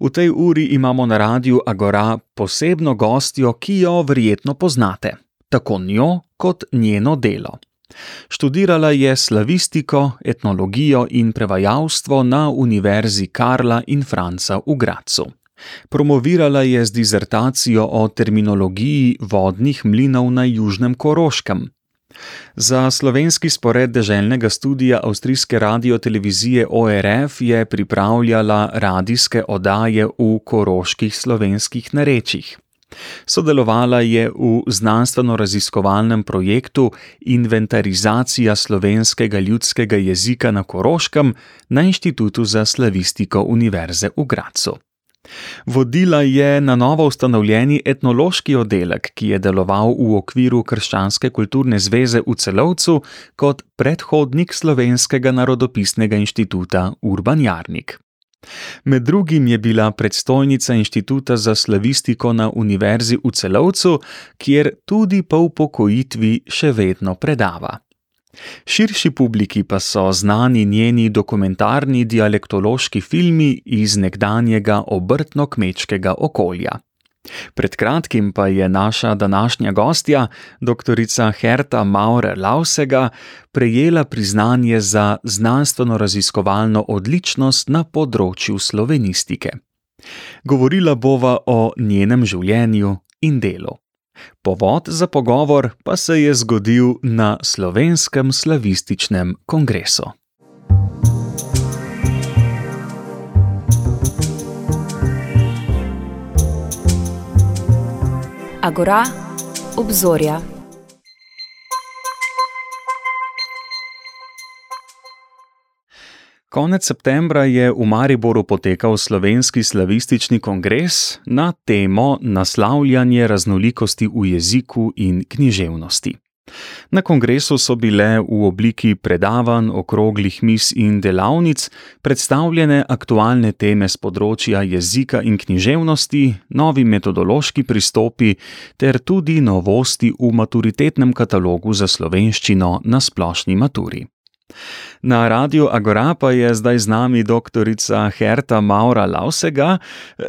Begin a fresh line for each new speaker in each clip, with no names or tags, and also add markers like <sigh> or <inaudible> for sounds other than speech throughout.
V tej uri imamo na radiju Agora posebno gostjo, ki jo verjetno poznate, tako njo kot njeno delo. Študirala je slavistiko, etnologijo in prevajalstvo na Univerzi Karla in Franca v Gracu. Promovirala je z dizertacijo o terminologiji vodnih mlinov na Južnem Koroškem. Za slovenski spored deželnega studija avstrijske radiotelevizije ORF je pripravljala radijske oddaje v koroških slovenskih narečjih. Sodelovala je v znanstveno-raziskovalnem projektu Inventarizacija slovenskega ljudskega jezika na Koroškem na Inštitutu za slavistiko Univerze v Gracu. Vodila je na novo ustanovljeni etnološki oddelek, ki je deloval v okviru Krščanske kulturne zveze v celovcu kot predhodnik Slovenskega narodopisnega inštituta Urban Jarnik. Med drugim je bila predstojnica Inštituta za slavistiko na Univerzi v celovcu, kjer tudi po upokojitvi še vedno predava. Širši publiki pa so znani njeni dokumentarni dialektološki filmi iz nekdanjega obrtno-kmečkega okolja. Pred kratkim pa je naša današnja gostja, dr. Herta Maurer Lausega, prejela priznanje za znanstveno-raziskovalno odličnost na področju slovenistike. Govorila bova o njenem življenju in delu. Povod za pogovor pa se je zgodil na Slovenskem slavističnem kongresu.
Agora, obzorja.
Konec septembra je v Mariboru potekal slovenski slavistični kongres na temo naslavljanje raznolikosti v jeziku in književnosti. Na kongresu so bile v obliki predavanj, okroglih mis in delavnic predstavljene aktualne teme z področja jezika in književnosti, novi metodološki pristopi ter tudi novosti v maturitetnem katalogu za slovenščino na splošni maturi. Na radiju Agora pa je zdaj z nami dr. Herta Maura Lausega.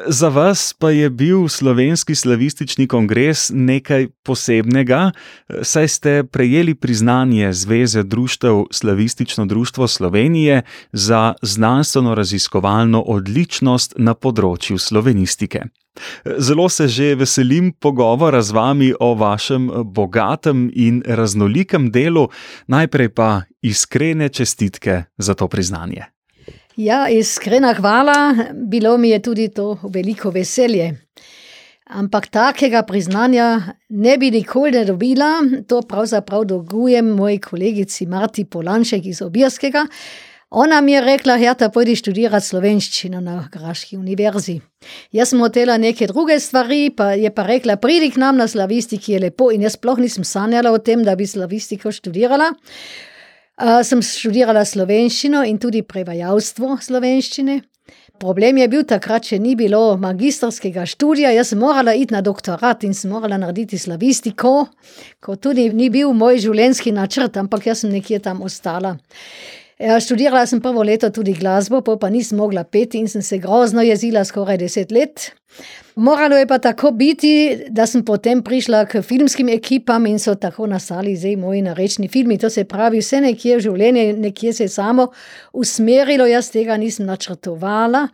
Za vas pa je bil slovenski slavistični kongres nekaj posebnega, saj ste prejeli priznanje Zveze društev Slavistično društvo Slovenije za znanstveno-raziskovalno odličnost na področju slovenistike. Zelo se že veselim pogovora z vami o vašem bogatem in raznolikem delu, najprej pa iskrene čestitke za to priznanje.
Ja, iskrena hvala, bilo mi je tudi to veliko veselje. Ampak takega priznanja ne bi nikoli ne dobila, to pravzaprav dolgujem moji kolegici Marti Polanšek iz Obirskega. Ona mi je rekla, Herta, pojdi študirati slovenščino na Graški univerzi. Jaz sem hotela neke druge stvari, pa je pa rekla, pridi k nam na slavistiki, je lepo in jaz sploh nisem sanjala o tem, da bi slavistiko študirala. Uh, sem študirala slovenščino in tudi prevajalstvo slovenščine. Problem je bil takrat, če ni bilo magistrskega študija, jaz sem morala iti na doktorat in sem morala narediti slavistiko, ko tudi ni bil moj življenjski načrt, ampak jaz sem nekje tam ostala. Ja, študirala sem prvo leto tudi glasbo, pa nisem mogla peti in sem se grozno jezila skoraj deset let. Moralo je pa tako biti, da sem potem prišla k filmskim ekipam in so tako nastali zdaj moji narečni filmi. To se pravi, vse nekje v življenju, nekje se je samo usmerilo, jaz tega nisem načrtovala.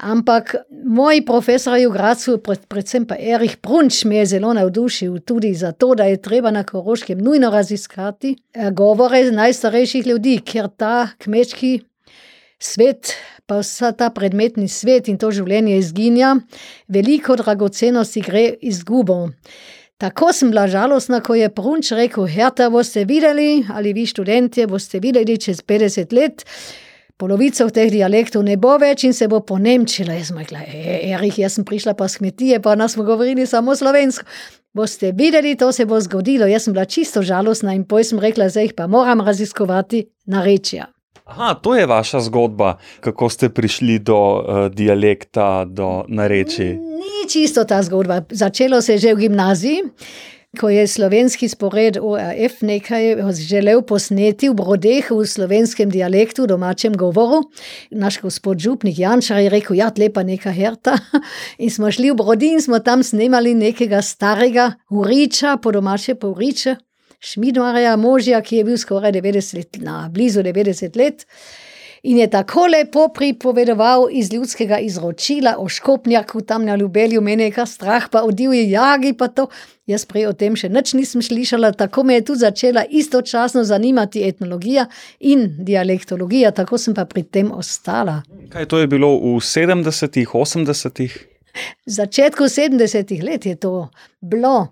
Ampak moj profesor v Gracu, predvsem pa Erich Brunč, me je zelo navdušil tudi zato, da je treba na Koroškem nujno raziskati eh, govore najstarejših ljudi, ker ta kmečki svet, pa vsa ta predmetni svet in to življenje izginja, veliko dragocenosti gre izgubo. Tako sem bila žalostna, ko je Brunč rekel: Herta, boste videli, ali vi študentje boste videli čez 50 let polovico teh dialektov ne bo več in se bo ponemčila. Jaz sem rekla, e, Erich, jaz sem prišla pa s kmetije, pa nas smo govorili samo slovensko. Boste videli, to se bo zgodilo. Jaz sem bila čisto žalostna in poj sem rekla, zdaj pa moram raziskovati narečja.
Aha, to je vaša zgodba, kako ste prišli do uh, dialekta, do nareči.
Ni čisto ta zgodba. Začelo se je že v gimnaziji. Ko je slovenski spored ORF nekaj želel posneti v brodeh v slovenskem dialektu, domačem govoru. Naš gospod Župnik Jančar je rekel: Ja, lepa neka herta. <laughs> In smo šli v brodi in smo tam snemali nekega starega uriča, po domače pa uriča. Šmidmarja, možja, ki je bil skoraj 90 let, na blizu 90 let. In je tako lepo pripovedoval iz ljudskega izročila o škopnjaku tam na Ljubelju, meni je kar strah, pa o divji jagi, pa to. Jaz prej o tem še nič nisem slišala, tako me je tudi začela istočasno zanimati etnologija in dialektologija, tako sem pa pri tem ostala.
Kaj to je bilo v 70-ih, 80-ih?
V začetku 70-ih let je to bilo.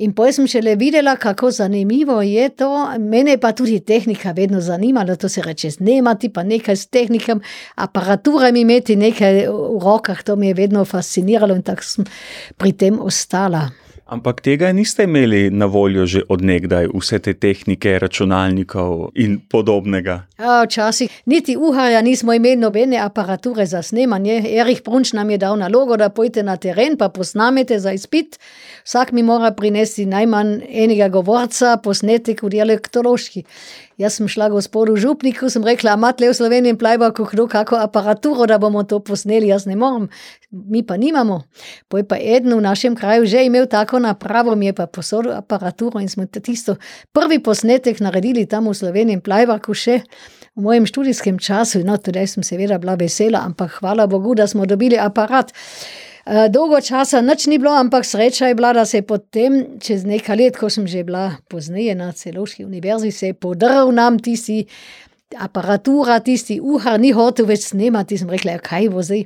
In potem sem šele videla, kako zanimivo je to. Mene pa tudi tehnika vedno zanimala, to se reče snemati, pa nekaj s tehnikom, aparaturami imeti nekaj v rokah, to me je vedno fasciniralo in tako sem pri tem ostala.
Ampak tega niste imeli na voljo že odnegdaj, vse te tehnike, računalnikov in podobnega.
Včasih niti uhaja nismo imeli nobene aparature za snemanje. Erich Brunč nam je dal nalogo, da pojete na teren, pa posnamete za izpit. Vsak mi mora prinesti najmanj enega govorca, posnetek v dialektološki. Jaz sem šla gospodu Župniku, sem rekla, imate v Sloveniji plajba, kdo kako aparaturo, da bomo to posneli, jaz ne morem, mi pa nimamo. Poj pa eden v našem kraju že imel tako napravo, mi je pa posodil aparaturo in smo tisto prvi posnetek naredili tam v Sloveniji, plajba, ko še v mojem študijskem času, no, tudi sem seveda bila vesela, ampak hvala Bogu, da smo dobili aparat. Eh, dolgo časa nič ni bilo, ampak sreča je bila, da se je potem, čez nekaj let, ko sem že bila pozneje na celoški univerzi, se je podrl nam tisti aparatura, tisti uhar, ni hotel več snemati. Sem rekla, ja, kaj bo zdaj.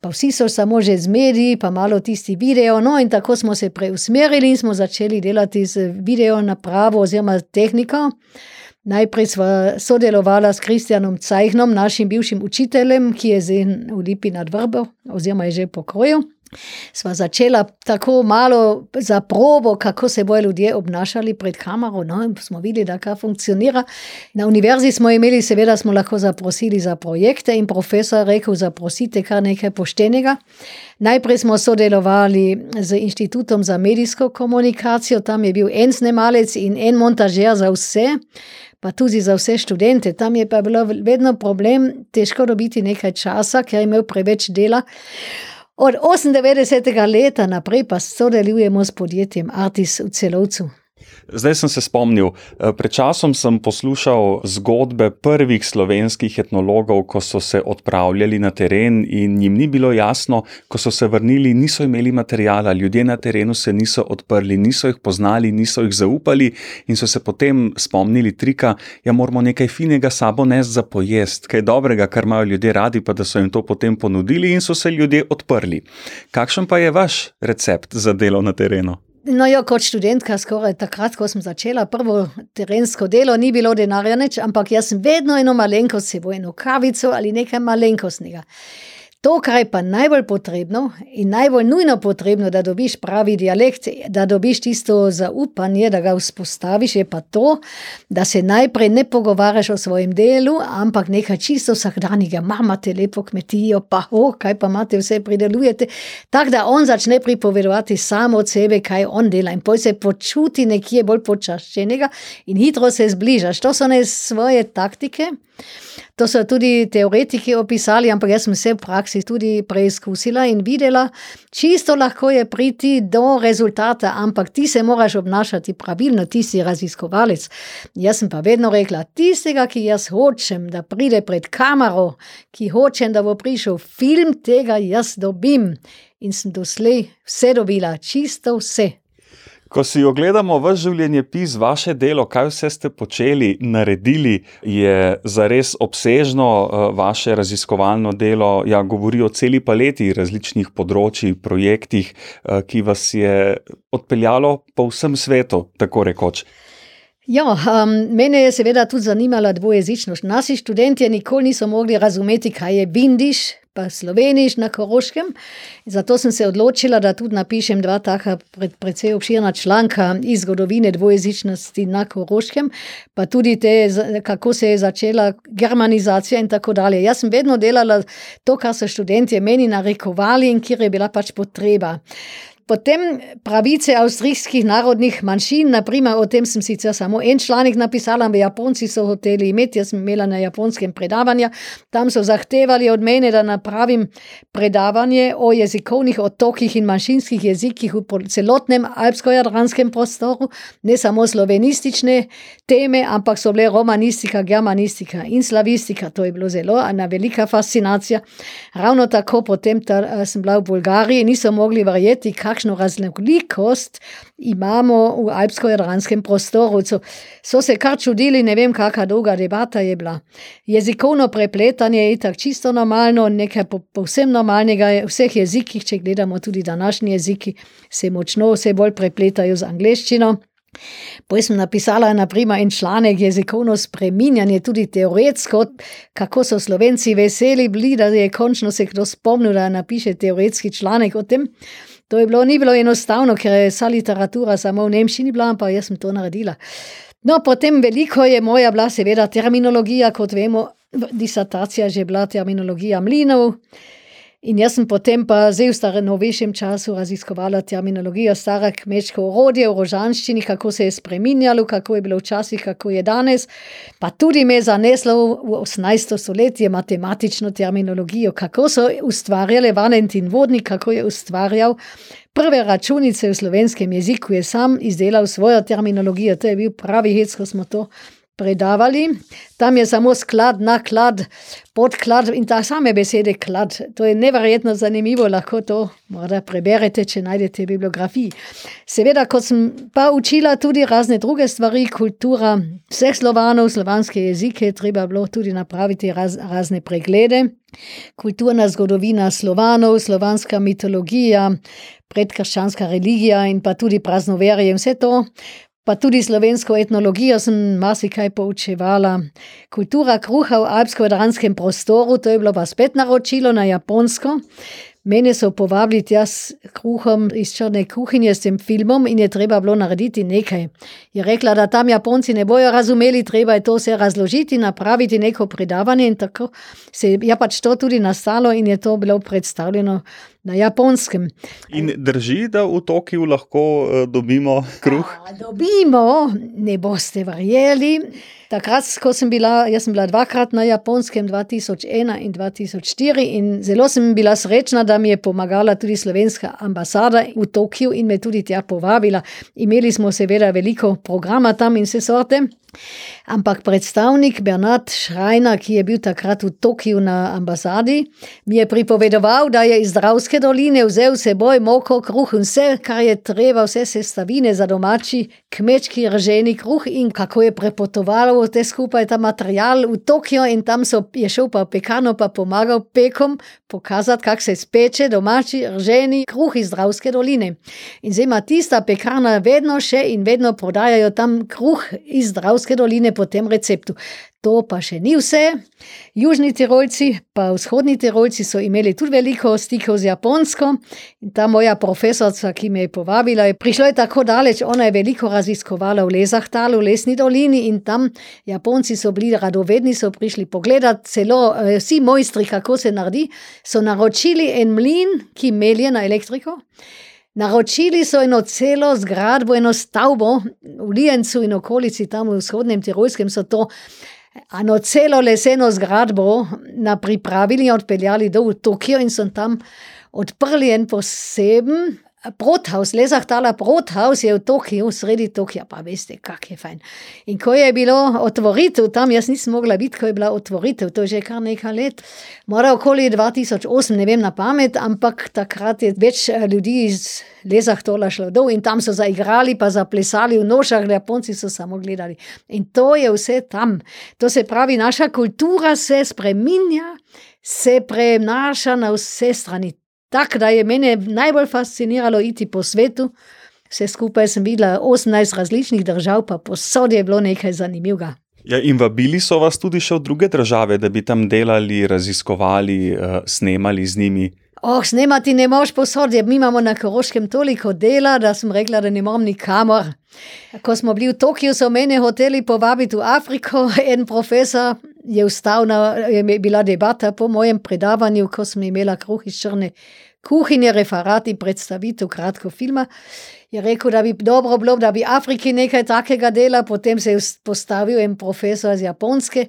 Pa vsi so samo že zmedi, pa malo tisti video. No, in tako smo se preusmerili in smo začeli delati z video napravo oziroma tehniko. Najprej sva sodelovala s Kristjanom Cajhnom, našim bivšim učiteljem, ki je zdaj v Lipi nad Vrbo, oziroma je že pokroju. Sva začela tako malo za probo, kako se bojo ljudje obnašali pred kamero. No, in smo videli, da kar funkcionira. Na univerzi smo imeli, seveda, smo lahko zaprosili za projekte in profesor rekel: zaprosite kar nekaj poštenega. Najprej smo sodelovali z Inštitutom za medijsko komunikacijo, tam je bil en snemalec in en montažer za vse pa tudi za vse študente. Tam je pa bilo vedno problem, težko dobiti nekaj časa, ker je imel preveč dela. Od 98. leta naprej pa sodelujemo s podjetjem Artis v celovcu.
Zdaj sem se spomnil, eh, pred časom sem poslušal zgodbe prvih slovenskih etnologov, ko so se odpravljali na teren in jim ni bilo jasno, ko so se vrnili, niso imeli materijala, ljudje na terenu se niso odprli, niso jih poznali, niso jih zaupali in so se potem spomnili trika, ja, moramo nekaj finega sabo nesti za pojest, kaj dobrega, kar imajo ljudje radi, pa da so jim to potem ponudili in so se ljudje odprli. Kakšen pa je vaš recept za delo na terenu?
No, jo, kot študentka, skoraj takrat, ko sem začela prvo terensko delo, ni bilo denarja nič, ampak jaz sem vedno eno malenkost, sebo eno kavico ali nekaj malenkostnega. To, kar je pa najbolj potrebno in najbolj nujno potrebno, da dobiš pravi dialekt, da dobiš tisto zaupanje, da ga vzpostaviš, je pa to, da se najprej ne pogovarjaš o svojem delu, ampak nekaj čisto vsakdanjega. Imate lepo kmetijo, pa oh, kaj pa imate, vse pridelujete. Tako da on začne pripovedovati samo od sebe, kaj on dela in poj se počuti nekje bolj počaščenega in hitro se zbližaš. To so ne svoje taktike. To so tudi teoretiki opisali, ampak jaz sem se v praksi tudi preizkusila in videla, čisto lahko je priti do rezultata, ampak ti se moraš obnašati pravilno, ti si raziskovalec. Jaz sem pa vedno rekla, tistega, ki jaz hočem, da pride pred kamero, ki hočem, da bo prišel film, tega jaz dobim. In sem doslej vse dobila, čisto vse.
Ko si ogledamo vaš življenjepis, vaše delo, kaj vse ste počeli, naredili, je zares obsežno eh, vaše raziskovalno delo. Ja, govori o celi paleti različnih področji, projektih, eh, ki vas je odpeljalo po vsem svetu, tako rekoč.
Ja, um, mene je seveda tudi zanimala dvojezičnost. Naši študenti nikoli niso mogli razumeti, kaj je bindiš, pa sloveniš na Koroškem. Zato sem se odločila, da tudi napišem dva taka pred, precej obširna članka iz zgodovine dvojezičnosti na Koroškem, pa tudi te, kako se je začela germanizacija in tako dalje. Jaz sem vedno delala to, kar so študenti meni narekovali in kjer je bila pač potreba. Potem pravice avstrijskih narodnih manjšin, naprimer, o tem sem sicer samo en članek napisala, ampak Japonci so hoteli imeti, jaz sem imela na japonskem predavanja, tam so zahtevali od mene, da napravim predavanje o jezikovnih otokih in manjšinskih jezikih v celotnem alpsko-jadranskem prostoru, ne samo slovenistične teme, ampak so bile romanistika, germanistika in slavistika, to je bilo zelo ena velika fascinacija. Ravno tako potem ta, eh, sem bila v Bolgariji, niso mogli verjeti, kakšno raznolikost imamo v alpsko-jadranskem prostoru. So, so se kar čudili, ne vem, kakšna dolga debata je bila. Jezikovno prepletanje je tako čisto normalno, nekaj povsem normalnega je v vseh jezikih, če gledamo tudi današnji jeziki, se močno vse bolj prepletajo z angleščino. Potem sem napisala naprimer, en članek jezikovno spreminjanje, tudi teoretsko, kako so slovenci veseli bili, da je končno se kdo spomnil, da napiše teoretski članek o tem. To je bilo, ni bilo enostavno, ker je vsa literatura samo v Nemčiji bila, pa jaz sem to naredila. No, potem veliko je moja bila, seveda, terminologija, kot vemo, disertacija je že bila terminologija mlinov. In jaz sem potem pa zdaj v starem novejšem času raziskovala terminologijo stare kmečke orodje v rožanščini, kako se je spreminjalo, kako je bilo včasih, kako je danes. Pa tudi me je zaneslo v 18. stoletje matematično terminologijo, kako so ustvarjali Valentin Vodnik, kako je ustvarjal prve računice v slovenskem jeziku, je sam izdelal svojo terminologijo. To je bil pravi hec, ko smo to predavali. Tam je samo sklad, naklad, podklad in ta same besede klad. To je neverjetno zanimivo, lahko to morda preberete, če najdete bibliografiji. Seveda, ko sem pa učila tudi razne druge stvari, kultura vseh slovanov, slovanske jezike, treba bilo tudi napraviti raz, razne preglede. Kulturna zgodovina slovanov, slovanska mitologija, predkrščanska religija in pa tudi praznoverje vse to Pa tudi slovensko etnologijo sem marsikaj poučevala. Kultura kruha v alpsko-vedranskem prostoru, to je bilo pa spet naročilo na japonsko. Mene so povabili tja s kruhom iz črne kuhinje, s tem filmom in je treba bilo narediti nekaj. Je rekla, da tam Japonci ne bojo razumeli, treba je to vse razložiti, napraviti neko predavanje in tako se je pač to tudi nastalo in je to bilo predstavljeno na japonskem.
In drži, da v Tokiu lahko uh, dobimo kruh?
A, dobimo, ne boste verjeli. Takrat, ko sem bila, jaz sem bila dvakrat na japonskem, 2001 in 2004, in zelo sem bila srečna, da mi je pomagala tudi slovenska ambasada v Tokiu in me tudi tja povabila. Imeli smo seveda veliko programa tam in vse sorte. Ampak predstavnik Bernard Schreiner, ki je bil takrat v Tokiu na ambasadi, mi je pripovedoval, da je iz Dravske doline vzel seboj moko, kruh in vse, kar je treba, vse sestavine za domači kmečki rženi kruh in kako je prepotovalo vse skupaj ta material v Tokio in tam so, je šel pa pekano pa pomagal pekom pokazati, kako se speče domači rženi kruh iz Dravske doline. In zdaj ima tista pekarna vedno še in vedno prodajajo tam kruh iz Dravske Dravske doline po tem receptu. To pa še ni vse. Južni Tirolci, pa vzhodni Tirolci so imeli tudi veliko stikov z Japonsko. In ta moja profesorica, ki me je povabila, je prišla je tako daleč. Ona je veliko raziskovala v Lezahtalu, v Lesni dolini in tam Japonci so bili radovedni, so prišli pogledat, celo eh, vsi mojstri, kako se naredi, so naročili en mlin, ki melje na elektriko. Naročili so eno celo zgradbo, eno stavbo v Lijencu in okolici, tam v vzhodnem Tirolskem so to. Eno celo leseno zgradbo pripravili in odpeljali do Tokio, in so tam odprli en poseben Brothaus, Lezahtala Brothaus je v Tokiu, sredi Tokija, pa veste, kak je fajn. In ko je bilo otvoritev tam, jaz nisem mogla biti, ko je bila otvoritev, to je že kar nekaj let, mora okoli 2008, ne vem na pamet, ampak takrat je več eh, ljudi iz Lezahtola šlo dol in tam so zaigrali, pa zaplesali v nošah, Japonci so samo gledali. In to je vse tam. To se pravi, naša kultura se spreminja, se prenaša na vse strani. Tako da je mene najbolj fasciniralo iti po svetu. Vse skupaj sem videla 18 različnih držav, pa posod je bilo nekaj zanimivega.
Ja, in vabili so vas tudi še v druge države, da bi tam delali, raziskovali, uh, snemali z njimi.
Oh, snemati ne moš posod, mi imamo na Koroškem toliko dela, da sem rekla, da ne morem nikamor. Ko smo bili v Tokiu, so mene hoteli povabiti v Afriko, <laughs> en profesor je, ustavna, je bila debata po mojem predavanju, ko sem imela kruh iz črne kuhinje, referat in predstavitev kratko filma. Je rekel, da bi dobro bilo, da bi Afriki nekaj takega dela, potem se je postavil en profesor iz Japonske.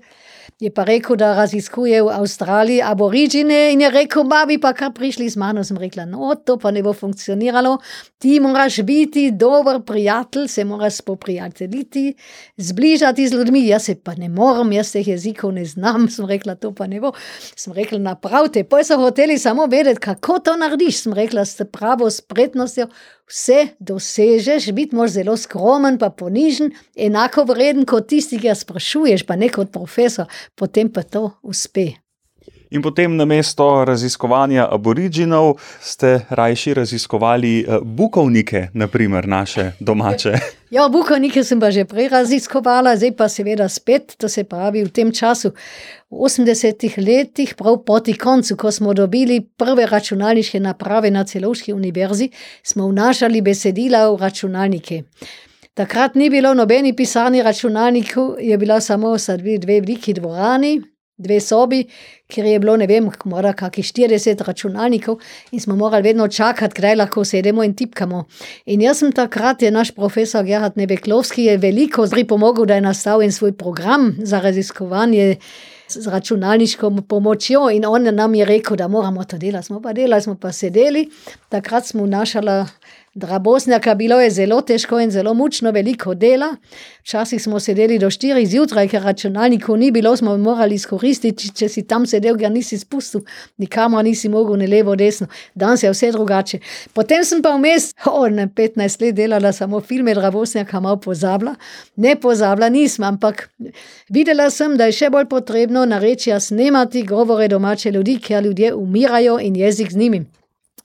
Je pa rekel, da raziskuje v Avstraliji aborižine in je rekel, ma bi pa kar prišli z mano. Sem rekla, no, to pa ne bo funkcioniralo. Ti moraš biti dober prijatelj, se moraš spoprijateljiti, zbližati z ljudmi. Jaz se pa ne morem, jaz teh jezikov ne znam. Sem rekla, to pa ne bo. Sem rekla, napravite. Poj so hoteli samo vedeti, kako to narediš. Sem rekla, ste pravo spretnostjo vse dosežeš, biti moraš zelo skromen, pa ponižen, enako vreden kot tisti, ki ga sprašuješ, pa ne kot profesor, potem pa to uspe.
In potem na mesto raziskovanja aboriginov ste rajši raziskovali eh, bukovnike, naprimer naše domače.
Ja, bukovnike sem pa že prej raziskovala, zdaj pa seveda spet, to se pravi v tem času, v 80-ih letih, prav proti koncu, ko smo dobili prve računalniške naprave na celovški univerzi, smo vnašali besedila v računalnike. Takrat ni bilo nobeni pisani računalnikov, je bila samo dve veliki dvorani, dve sobi, ker je bilo, ne vem, mora kakih 40 računalnikov in smo morali vedno čakati, kdaj lahko sedemo in tipkamo. In jaz sem takrat, je naš profesor Gerhard Nebeklovski, je veliko pripomogel, da je nastal en svoj program za raziskovanje z računalniško pomočjo in on nam je rekel, da moramo to delati. Smo pa delali, smo pa sedeli, takrat smo našali Drabosnjaka bilo je zelo težko in zelo mučno, veliko dela. Včasih smo sedeli do 4 zjutraj, ker računalnikov ni bilo, smo morali izkoristiti, če si tam sedel, ga nisi spustil, nikamor nisi mogel, ne levo, desno. Danes je vse drugače. Potem sem pa vmes, ne 15 let delala samo filme, Drabosnjaka malo pozabila. Ne pozabila nisem, ampak videla sem, da je še bolj potrebno nareči snemati govore domače ljudi, ker ljudje umirajo in jezik z njimi.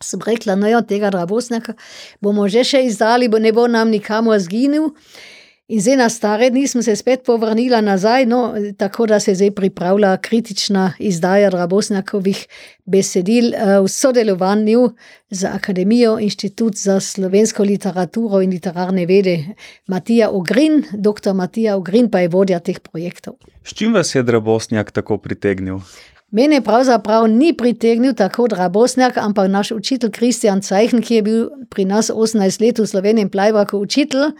Sem rekla, no, jo, tega rabosnjaka bomo že še izdali, bo ne bo nam nikamor zginil. In zdaj na stare dni sem se spet povrnila nazaj, no, tako da se zdaj pripravlja kritična izdaja rabosnjakovih besedil eh, v sodelovanju z Akademijo Inštitut za slovensko literaturo in literarne vede Matija Ogrin, dr. Matija Ogrin pa je vodja teh projektov.
S čim vas je rabosnjak tako pritegnil?
Mene pravzaprav ni pritegnil tako Drabosnjak, ampak naš učitelj Kristjan Cajhen, ki je bil pri nas 18 let v Sloveniji in plajva kot učitelj.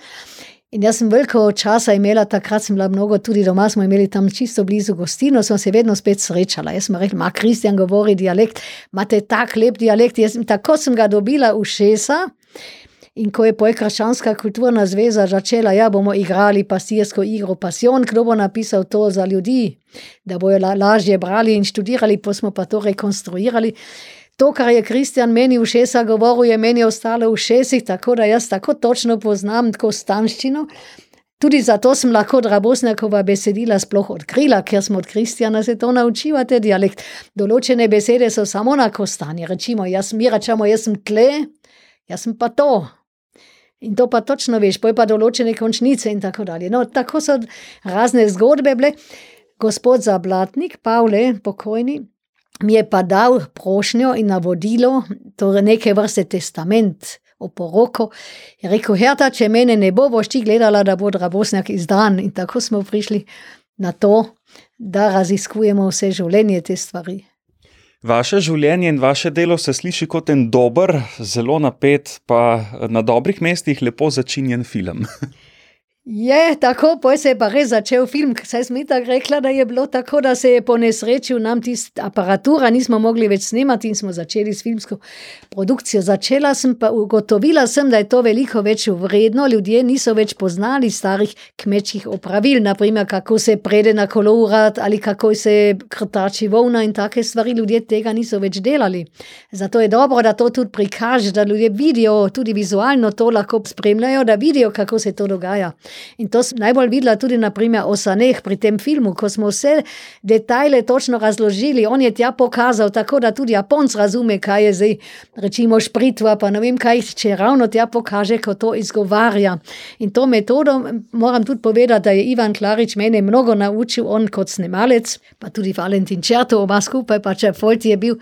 In jaz sem veliko časa imela, takrat sem bila mnogo tudi doma, smo imeli tam čisto blizu gostino, smo se vedno spet srečala. Jaz sem rekla, ma Kristjan govori dialekt, imate tak lep dialekt. Jaz, tako sem ga dobila v šesa. In ko je pojkrašanska kulturna zveza začela, ja, bomo igrali pastirsko igro Passion, kdo bo napisal to za ljudi, da bojo la, lažje brali in študirali, pa smo pa to rekonstruirali. To, kar je Kristjan meni v šesa govoril, je meni ostalo v šesih, tako da jaz tako točno poznam tako stanščino. Tudi zato sem lahko Drabosnjakova besedila sploh odkrila, ker smo od Kristjana se to naučila, te dialekt. Določene besede so samo na kostanje, rečimo, jaz mi rečemo, jaz sem tle, jaz sem pa to. In to pa točno veš, poj pa določene končnice in tako dalje. No, tako so razne zgodbe bile. Gospod Zablatnik, Pavle, pokojni, mi je pa dal prošnjo in navodilo, torej neke vrste testament o poroko. Je rekel, Herta, če mene ne bo, boš ti gledala, da bo Drabosnjak izdan. In tako smo prišli na to, da raziskujemo vse življenje te stvari.
Vaše življenje in vaše delo se sliši kot en dober, zelo napet, pa na dobrih mestih lepo začinjen film. <laughs>
Je tako, poj se je pa res začel film. Saj smo tako rekla, da je bilo tako, da se je po nesreči nam tista aparatura, nismo mogli več snemati in smo začeli s filmsko produkcijo. Začela sem pa ugotovila sem, da je to veliko več vredno. Ljudje niso več poznali starih kmečkih opravil, naprimer kako se prede na kolorat ali kako se krtači volna in take stvari. Ljudje tega niso več delali. Zato je dobro, da to tudi prikaže, da ljudje vidijo, tudi vizualno to lahko spremljajo, da vidijo, kako se to dogaja. In to sem najbolj videla tudi naprimer o Saneh pri tem filmu, ko smo vse detajle točno razložili. On je tja pokazal, tako da tudi Japonc razume, kaj je zdaj, rečimo, špritva, pa ne vem kaj, če ravno tja pokaže, ko to izgovarja. In to metodo moram tudi povedati, da je Ivan Klarič mene mnogo naučil, on kot snemalec, pa tudi Valentin Čerto, oba skupaj, pa če Folti je bil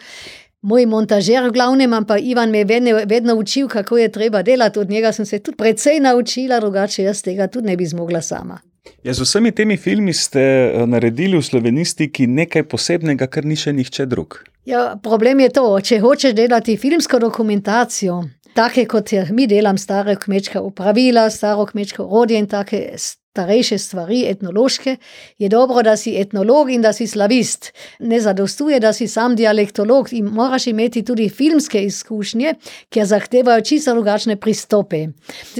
moj montažer v glavnem, ampak Ivan me je vedno, vedno učil, kako je treba delati. Od njega sem se tudi precej naučila, drugače jaz tega tudi ne bi zmogla sama.
Ja, z vsemi temi filmi ste eh, naredili v slovenistiki nekaj posebnega, kar ni še nihče drug.
Ja, problem je to, če hočeš delati filmsko dokumentacijo, take kot je mi delam, stare kmečke upravila, staro kmečko orodje in take starejše stvari, etnološke, je dobro, da si etnolog in da si slavist. Ne zadostuje, da si sam dialektolog in moraš imeti tudi filmske izkušnje, ki zahtevajo čisto drugačne pristope.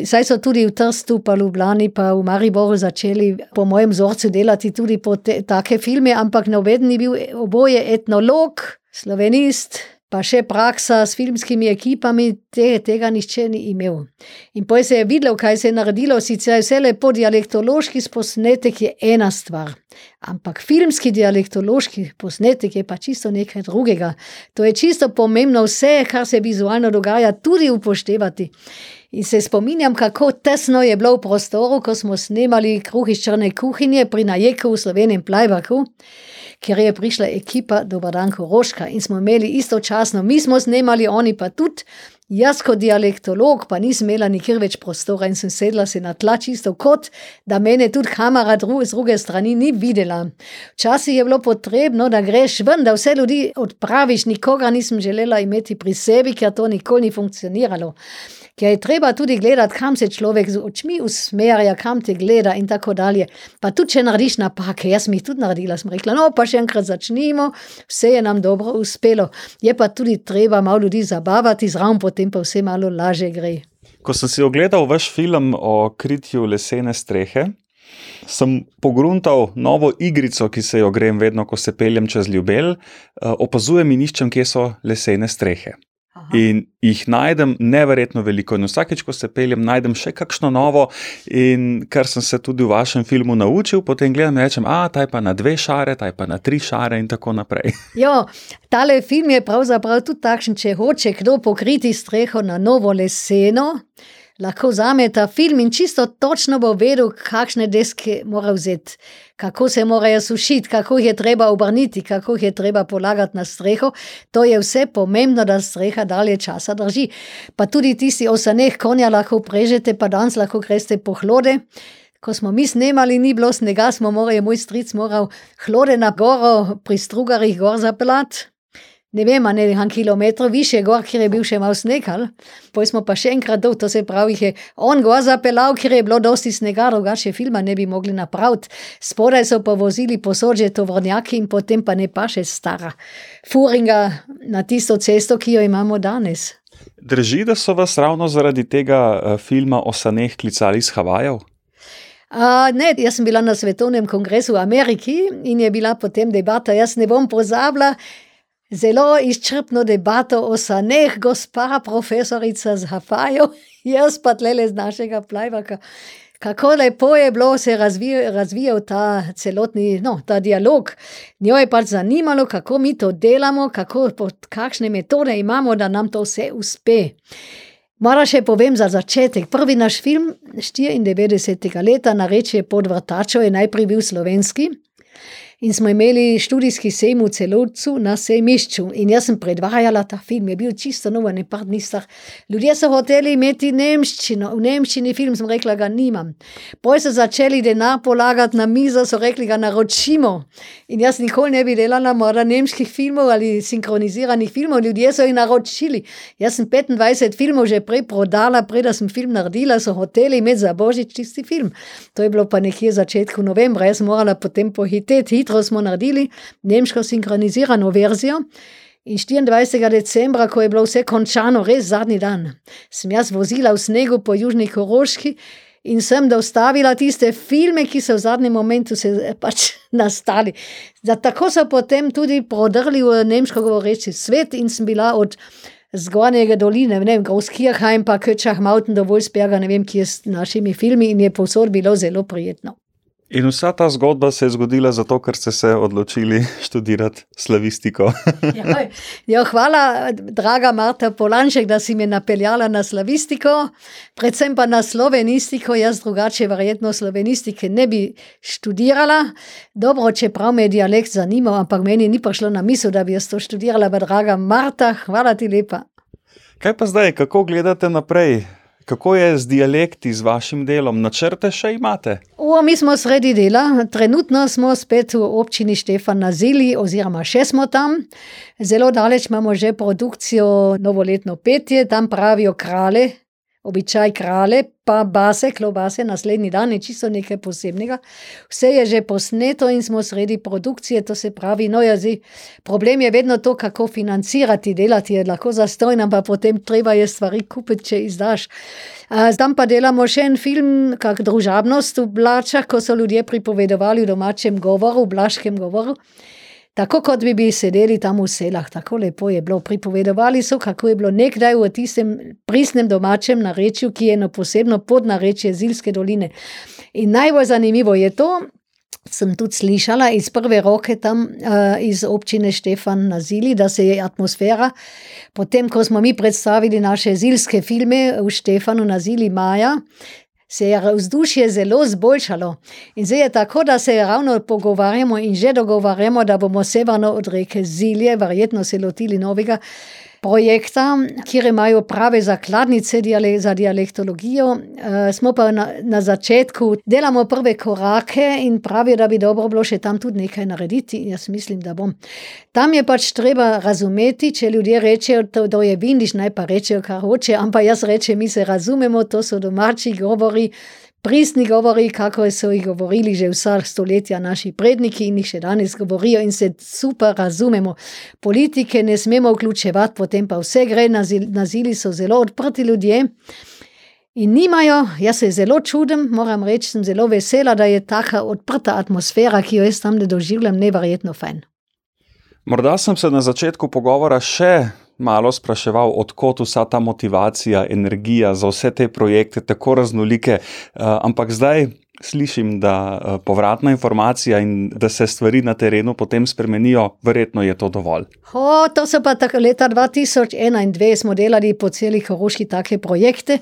Saj so tudi v Trstu, pa v Ljubljani, pa v Mariboru začeli po mojem vzorcu delati tudi po te, take filme, ampak noben ni bil oboje etnolog, slovenist pa še praksa s filmskimi ekipami, te, tega nišče ni imel. In poj se je videlo, kaj se je naredilo, sicer vse lepo dialektološki posnetek je ena stvar, ampak filmski dialektološki posnetek je pa čisto nekaj drugega. To je čisto pomembno vse, kar se vizualno dogaja, tudi upoštevati. In se spominjam, kako tesno je bilo v prostoru, ko smo snemali kruh iz črne kuhinje pri najeku v slovenem plajbaku ker je prišla ekipa Dobrodanko Roška in smo imeli istočasno, mi smo snemali, oni pa tudi. Jaz, kot dialektolog, pa nisem imela nikjer več prostora in sem sedla se na tla, čisto kot da mene tudi kamera dru z druge strani ni videla. Včasih je bilo potrebno, da greš ven, da vse ljudi odpraviš, nikogar nisem želela imeti pri sebi, ker to nikoli ni funkcioniralo ker je treba tudi gledati, kam se človek z očmi usmerja, kam te gleda in tako dalje. Pa tudi, če narediš napake, jaz mi jih tudi naredila, sem rekla, no pa še enkrat začnimo, vse je nam dobro uspelo. Je pa tudi treba malo ljudi zabavati, zraven potem pa vse malo laže gre.
Ko sem si ogledal vaš film o kritju lesene strehe, sem pogruntal novo igrico, ki se jo grem vedno, ko se peljem čez ljubel, eh, opazujem in iščem, kje so lesene strehe. In jih najdem neverjetno veliko. In vsakeč, ko se peljem, najdem še kakšno novo. In kar sem se tudi v vašem filmu naučil, potem gledam in rečem, a ta je pa na dve šare, ta je pa na tri šare in tako naprej. <laughs>
Jo, tale film je pravzaprav tudi takšen, če hoče kdo pokriti streho na novo leseno lahko vzame ta film in čisto točno bo vedel, kakšne deske mora vzeti, kako se morajo sušiti, kako jih je treba obrniti, kako jih je treba polagati na streho. To je vse pomembno, da streha dalje časa drži. Pa tudi tisti osaneh konja lahko prežete, pa danes lahko greste po hlode. Ko smo mi snemali, ni bilo snega, smo morali, moj stric moral hlode na goro pri strugarjih gor zapeljati ne vem, ne vem, kilometrov više, gor, kjer je bil še malo sneg. Potem smo pa še enkrat dol, to se pravi, je on gor zapeljal, kjer je bilo dosti snega, drugače filma ne bi mogli napraviti. Spodaj so pa vozili posodje tovornjaki in potem pa ne pa še stara furinga na tisto cesto, ki jo imamo danes.
Drži, da so vas ravno zaradi tega uh, filma o saneh klicali iz Havajev?
Uh, ne, jaz sem bila na svetovnem kongresu v Ameriki in je bila potem debata, jaz ne bom pozabila, Zelo izčrpno debato o saneh, gospa profesorica z Hafajo, <laughs> jaz pa tle z našega plajvaka. Kako lepo je bilo se razvijal, razvijal ta celotni no, ta dialog. Njo je pač zanimalo, kako mi to delamo, kako, kakšne metode imamo, da nam to vse uspe. Mora še povem za začetek. Prvi naš film 94. leta na reči pod vrtačo je najprej bil slovenski in smo imeli študijski sejem v celovcu na sejmišču. In jaz sem predvajala ta film, je bil čisto nov, ne pa star. Ljudje so hoteli imeti nemščino, v nemščini film sem rekla, ga nimam. Poj so začeli denar polagati na mizo, so rekli, ga naročimo. In jaz nikoli ne bi delala mora nemških filmov ali sinkroniziranih filmov, ljudje so jih naročili. Jaz sem 25 filmov že prej prodala, prej da sem film naredila, so hoteli imeti za božič čisti film. To je bilo pa nekje začetku novembra, jaz sem morala potem pohiteti hitro smo naredili nemško sinkronizirano verzijo. In 24. decembra, ko je bilo vse končano, res zadnji dan, sem jaz vozila v snegu po Južni Koroški in sem dostavila tiste filme, ki so v zadnjem momentu se pač <laughs> nastali. Zato tako so potem tudi prodrli v nemško govoreči svet in sem bila od zgornjega doline, ne vem, Groskirchheim, pa Köčah, Mountain do Wolfsberga, ne vem, kje s našimi filmi in je povsod bilo zelo prijetno.
In vsa ta zgodba se je zgodila zato, ker ste se odločili študirati slavistiko. <laughs>
ja, jo, hvala, draga Marta Polanček, da si me napeljala na slavistiko, predvsem pa na slovenistiko. Jaz drugače, verjetno, slovenistike ne bi študirala. Dobro, čeprav me je dialekt zanimal, ampak meni ni prišlo na misel, da bi jaz to študirala. Draga Marta, hvala ti lepa.
Kaj pa zdaj, kako gledate naprej? Kako je z dialekti, z vašim delom, načrte še imate?
O, mi smo sredi dela, trenutno smo spet v občini Štefan na Zili, oziroma še smo tam. Zelo daleč imamo že produkcijo Novoletno petje, tam pravijo krale, običaj krale, pa base, klobase, naslednji dan je čisto nekaj posebnega. Vse je že posneto in smo sredi produkcije, to se pravi, no, jazi. Problem je vedno to, kako financirati, delati je lahko zastojno, ampak potem treba je stvari kupiti, če izdaš. Tam pa delamo še en film, kak družabnost v Blačah, ko so ljudje pripovedovali v domačem govoru, v blaškem govoru. Tako kot bi, bi sedeli tam v selah, tako lepo je bilo. Pripovedovali so, kako je bilo nekdaj v tistem pristnem domačem narečju, ki je eno posebno podnarečje Zilske doline. In najbolj zanimivo je to, sem tudi slišala iz prve roke tam uh, iz občine Štefan na Zili, da se je atmosfera, potem ko smo mi predstavili naše zilske filme v Štefanu na Zili maja, se je vzdušje zelo zboljšalo. In zdaj je tako, da se ravno pogovarjamo in že dogovarjamo, da bomo severno od reke Zilje, verjetno se lotili novega projekta, kjer imajo prave zakladnice za dialektologijo. Uh, smo pa na, na začetku, delamo prve korake in pravijo, da bi dobro bilo še tam tudi nekaj narediti. Jaz mislim, da bom. Tam je pač treba razumeti, če ljudje rečejo, da to je vindiš, naj pa rečejo, kar hoče, ampak jaz rečem, mi se razumemo, to so domači govori pristni govori, kako so jih govorili že vsa stoletja naši predniki in jih še danes govorijo in se super razumemo. Politike ne smemo vključevati, potem pa vse gre, nazili so zelo odprti ljudje. In nimajo, jaz se zelo čudim, moram reči, sem zelo vesela, da je taka odprta atmosfera, ki jo jaz tam doživljam, neverjetno fajn.
Morda sem se na začetku pogovora še malo spraševal, odkot vsa ta motivacija, energija za vse te projekte, tako raznolike, eh, ampak zdaj slišim, da je uh, povratna informacija in da se stvari na terenu potem spremenijo, verjetno je to dovolj.
Ho, to so pa tako leta 2001 in 2002 smo delali po celi Horoški take projekte,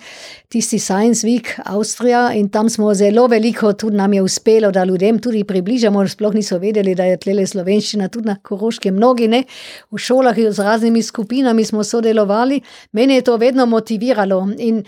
tisti Science Week Avstrija in tam smo zelo veliko, tudi nam je uspelo, da ljudem tudi približamo, sploh niso vedeli, da je tlele slovenščina tudi na Horoške, mnogi ne, v šolah z raznimi skupinami smo sodelovali, mene je to vedno motiviralo in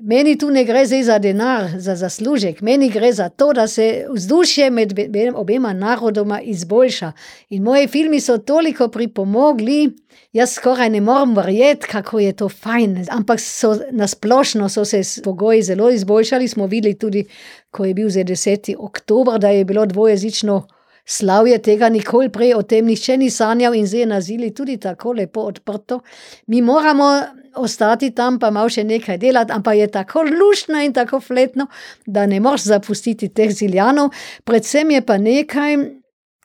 Meni tu ne gre za denar, za zaslužek, meni gre za to, da se vzdušje med obema narodoma izboljša. In moji filmi so toliko pripomogli, jaz skoraj ne morem verjeti, kako je to fajn. Ampak so nasplošno so se pogoji zelo izboljšali. Smo videli tudi, ko je bil za 10. oktober, da je bilo dvojezično slavje, tega nikoli prej o tem nihče ni sanjal in zdaj je nazili tudi tako lepo odprto. Mi moramo ostati tam, pa malo še nekaj delati, ampak je tako luštno in tako fletno, da ne moreš zapustiti teh ziljanov. Predvsem je pa nekaj,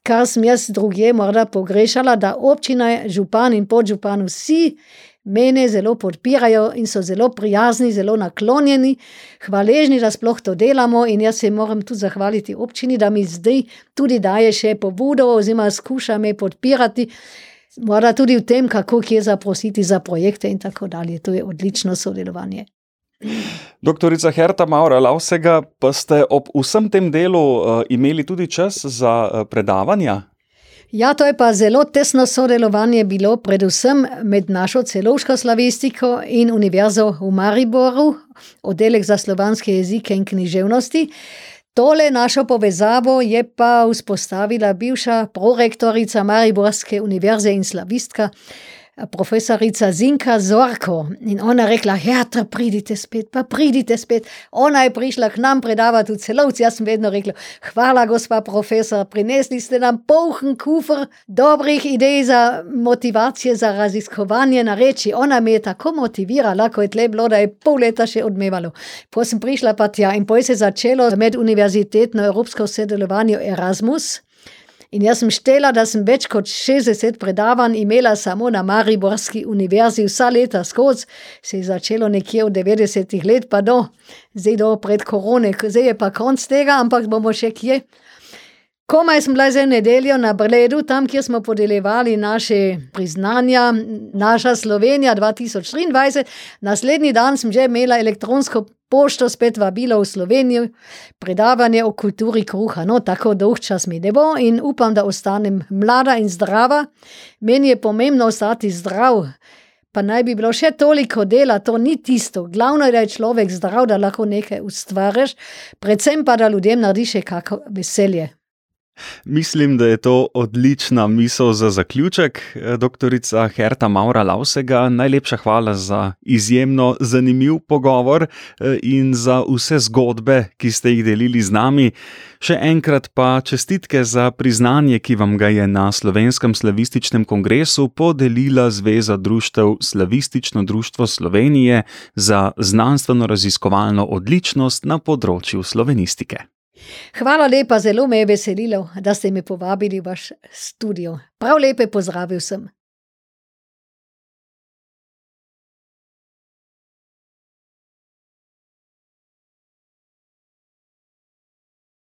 kar sem jaz drugje morda pogrešala, da občina, župan in podžupan vsi. Mene zelo podpirajo in so zelo prijazni, zelo naklonjeni, hvaležni, da sploh to delamo. In jaz se moram tudi zahvaliti občini, da mi zdaj tudi daje še pobudo, oziroma skuša me podpirati. Mora tudi v tem, kako kje zaprositi za projekte in tako dalje. To je odlično sodelovanje.
Doktorica Herta Maura Lausega, pa ste ob vsem tem delu uh, imeli tudi čas za uh, predavanja?
Ja, to je pa zelo tesno sodelovanje bilo, predvsem med našo celovško slavistiko in Univerzo v Mariboru, oddelek za slovanske jezike in književnosti. Tole našo povezavo je pa vzpostavila bivša prorektorica Mariborske univerze in slavistka profesorica Zinka Zorko. In ona rekla, Herta, pridite spet, pa pridite spet. Ona je prišla k nam predavati v celovci, jaz sem vedno rekla, hvala, gospa profesor, prinesli ste nam poln kufr dobrih idej za motivacije, za raziskovanje na reči. Ona me je tako motivirala, ko je tle bilo, da je pol leta še odmevalo. Potem sem prišla pa tja in potem se je začelo med univerzitetno evropsko sodelovanje Erasmus. In jaz sem štela, da sem več kot 60 predavanj imela samo na Mariborski univerzi, vsa leta skozi, se je začelo nekje v 90-ih let, pa do, zdaj do pred korone, zdaj je pa konc tega, ampak bomo še kje. Komaj sem bila za nedeljo na Bledu, tam, kjer smo podeljevali naše priznanja, naša Slovenija 2023. Naslednji dan sem že imela elektronsko pošto spet vabilo v Slovenijo, predavanje o kulturi kruha. No, tako dolg čas mi ne bo in upam, da ostanem mlada in zdrava. Meni je pomembno ostati zdrav. pa naj bi bilo še toliko dela, to ni tisto. Glavno je, da je človek zdrav, da lahko nekaj ustvariš, predvsem pa da ljudem narediš kako veselje.
Mislim, da je to odlična misel za zaključek. Doktorica Herta Maura Lausega, najlepša hvala za izjemno zanimiv pogovor eh, in za vse zgodbe, ki ste jih delili z nami. Še enkrat pa čestitke za priznanje, ki vam ga je na Slovenskem slavističnem kongresu podelila Zveza društev Slavistično društvo Slovenije za znanstveno-raziskovalno odličnost na področju slovenistike.
Hvala lepa, zelo me je veselilo, da ste me povabili v vaš studio. Prav lepe pozdrav vsem.